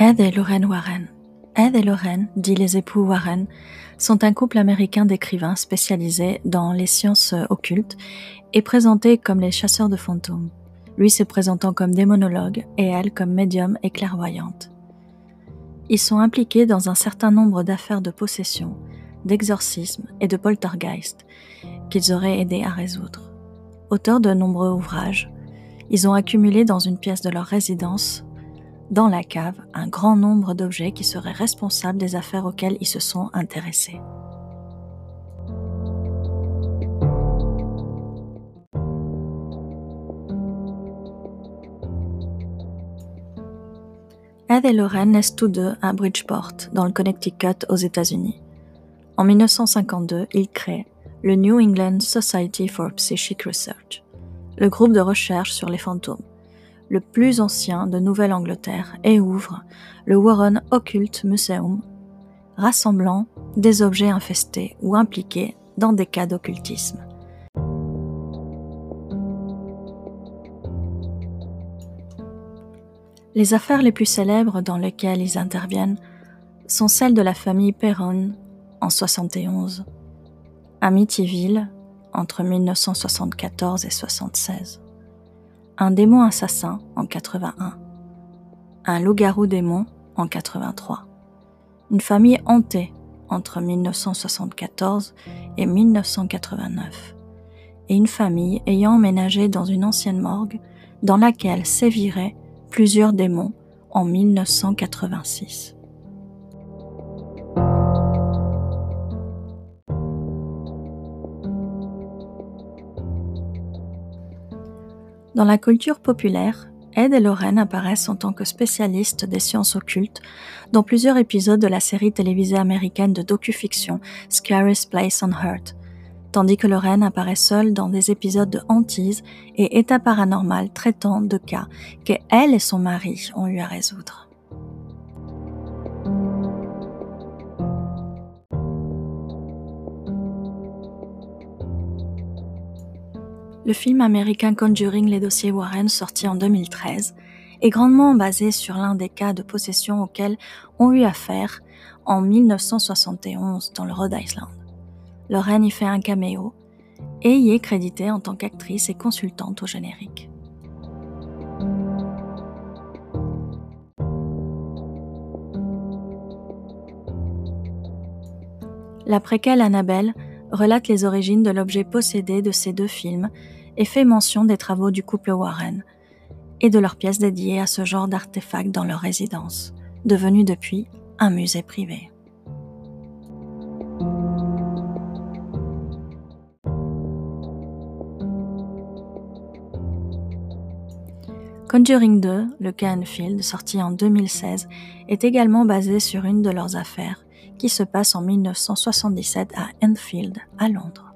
Ed et Lorraine Warren. Ed et Lorraine, dit les époux Warren, sont un couple américain d'écrivains spécialisés dans les sciences occultes et présentés comme les chasseurs de fantômes, lui se présentant comme démonologue et elle comme médium et clairvoyante. Ils sont impliqués dans un certain nombre d'affaires de possession, d'exorcisme et de poltergeist qu'ils auraient aidé à résoudre. Auteurs de nombreux ouvrages, ils ont accumulé dans une pièce de leur résidence dans la cave un grand nombre d'objets qui seraient responsables des affaires auxquelles ils se sont intéressés. Ed et Lorraine naissent tous deux à Bridgeport, dans le Connecticut aux États-Unis. En 1952, ils créent le New England Society for Psychic Research, le groupe de recherche sur les fantômes, le plus ancien de Nouvelle-Angleterre, et ouvre le Warren Occult Museum, rassemblant des objets infestés ou impliqués dans des cas d'occultisme. Les affaires les plus célèbres dans lesquelles ils interviennent sont celles de la famille Perron en 71, Amityville entre 1974 et 76, un démon assassin en 81, un loup-garou démon en 83, une famille hantée entre 1974 et 1989, et une famille ayant emménagé dans une ancienne morgue dans laquelle séviraient plusieurs démons en 1986. Dans la culture populaire, Ed et Lorraine apparaissent en tant que spécialistes des sciences occultes dans plusieurs épisodes de la série télévisée américaine de docu-fiction Scariest Place on Earth, tandis que Lorraine apparaît seule dans des épisodes de hantise et état paranormal traitant de cas que elle et son mari ont eu à résoudre. Le film américain Conjuring les dossiers Warren, sorti en 2013, est grandement basé sur l'un des cas de possession auxquels ont eu affaire en 1971 dans le Rhode Island. Lorraine y fait un caméo et y est créditée en tant qu'actrice et consultante au générique. La préquelle Annabelle relate les origines de l'objet possédé de ces deux films et fait mention des travaux du couple Warren et de leurs pièces dédiées à ce genre d'artefacts dans leur résidence, devenue depuis un musée privé. Conjuring 2, le cas Enfield, sorti en 2016, est également basé sur une de leurs affaires, qui se passe en 1977 à Enfield, à Londres.